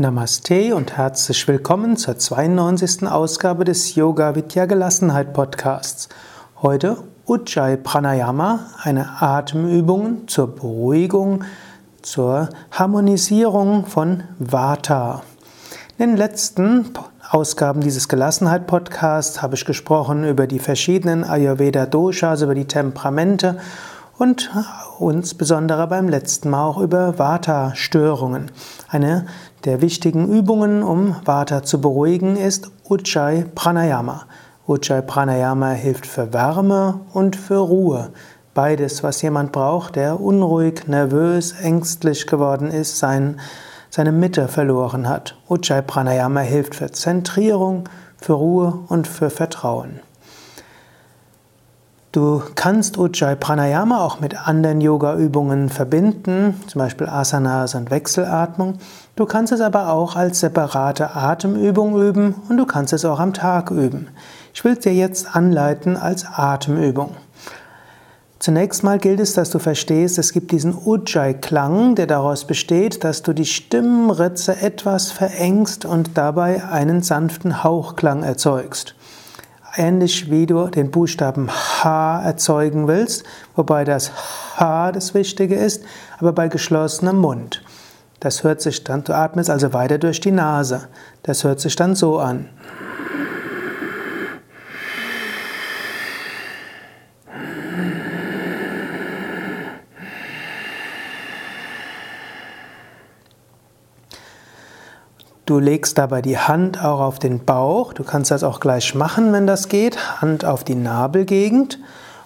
Namaste und herzlich willkommen zur 92. Ausgabe des Yoga Vidya Gelassenheit Podcasts. Heute Ujjayi Pranayama, eine Atemübung zur Beruhigung, zur Harmonisierung von Vata. In den letzten Ausgaben dieses Gelassenheit Podcasts habe ich gesprochen über die verschiedenen Ayurveda Doshas, über die Temperamente und insbesondere beim letzten Mal auch über Vata-Störungen. Eine der wichtigen Übungen, um Vata zu beruhigen, ist Ujjayi Pranayama. Ujjayi Pranayama hilft für Wärme und für Ruhe. Beides, was jemand braucht, der unruhig, nervös, ängstlich geworden ist, sein, seine Mitte verloren hat. Ujjayi Pranayama hilft für Zentrierung, für Ruhe und für Vertrauen. Du kannst Ujjayi Pranayama auch mit anderen Yoga-Übungen verbinden, zum Beispiel Asanas und Wechselatmung. Du kannst es aber auch als separate Atemübung üben und du kannst es auch am Tag üben. Ich will es dir jetzt anleiten als Atemübung. Zunächst mal gilt es, dass du verstehst, es gibt diesen Ujjayi-Klang, der daraus besteht, dass du die Stimmritze etwas verengst und dabei einen sanften Hauchklang erzeugst ähnlich wie du den Buchstaben H erzeugen willst, wobei das H das Wichtige ist, aber bei geschlossenem Mund. Das hört sich dann, du atmest also weiter durch die Nase. Das hört sich dann so an. Du legst dabei die Hand auch auf den Bauch. Du kannst das auch gleich machen, wenn das geht. Hand auf die Nabelgegend.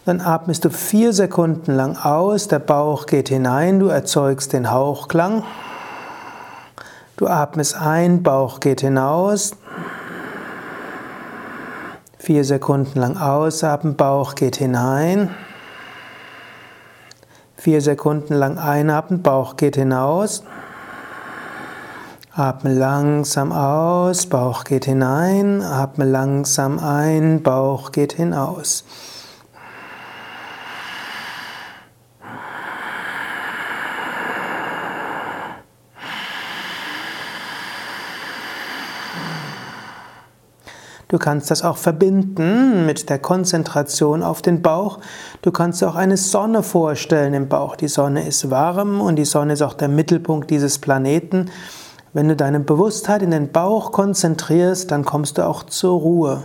Dann atmest du vier Sekunden lang aus. Der Bauch geht hinein. Du erzeugst den Hauchklang. Du atmest ein, Bauch geht hinaus. Vier Sekunden lang ausatmen, Bauch geht hinein. Vier Sekunden lang einatmen, Bauch geht hinaus. Atme langsam aus, Bauch geht hinein, atme langsam ein, Bauch geht hinaus. Du kannst das auch verbinden mit der Konzentration auf den Bauch. Du kannst dir auch eine Sonne vorstellen im Bauch. Die Sonne ist warm und die Sonne ist auch der Mittelpunkt dieses Planeten. Wenn du deine Bewusstheit in den Bauch konzentrierst, dann kommst du auch zur Ruhe.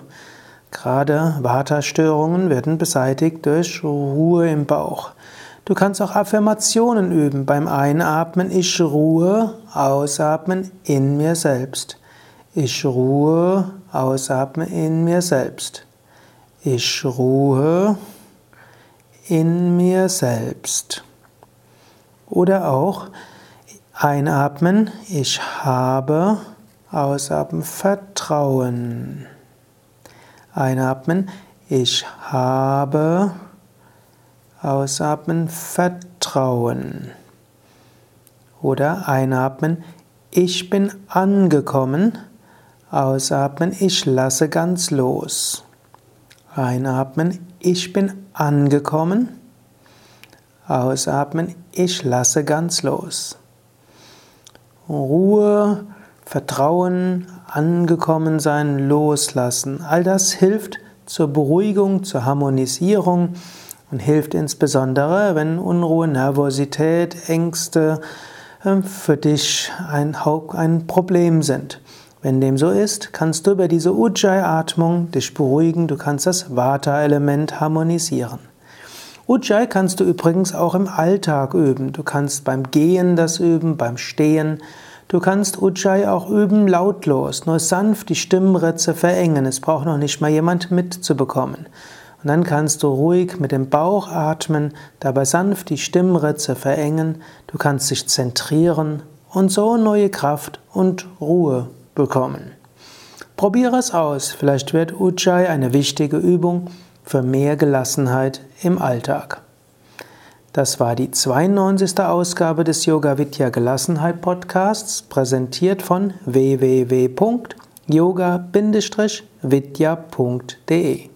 Gerade Vata-Störungen werden beseitigt durch Ruhe im Bauch. Du kannst auch Affirmationen üben. Beim Einatmen, ich ruhe, ausatmen in mir selbst. Ich ruhe, ausatmen in mir selbst. Ich ruhe in mir selbst. Oder auch, Einatmen, ich habe, ausatmen, Vertrauen. Einatmen, ich habe, ausatmen, Vertrauen. Oder einatmen, ich bin angekommen, ausatmen, ich lasse ganz los. Einatmen, ich bin angekommen, ausatmen, ich lasse ganz los. Ruhe, Vertrauen, angekommen sein, loslassen. All das hilft zur Beruhigung, zur Harmonisierung und hilft insbesondere, wenn Unruhe, Nervosität, Ängste äh, für dich ein, ein Problem sind. Wenn dem so ist, kannst du über diese Ujjayi-Atmung dich beruhigen, du kannst das Vata-Element harmonisieren. Ujjayi kannst du übrigens auch im Alltag üben. Du kannst beim Gehen das üben, beim Stehen. Du kannst Ujjayi auch üben lautlos, nur sanft die Stimmritze verengen. Es braucht noch nicht mal jemand mitzubekommen. Und dann kannst du ruhig mit dem Bauch atmen, dabei sanft die Stimmritze verengen. Du kannst dich zentrieren und so neue Kraft und Ruhe bekommen. Probiere es aus. Vielleicht wird Ujjayi eine wichtige Übung für mehr Gelassenheit im Alltag. Das war die 92. Ausgabe des Yoga Vidya Gelassenheit Podcasts, präsentiert von www.yoga-vidya.de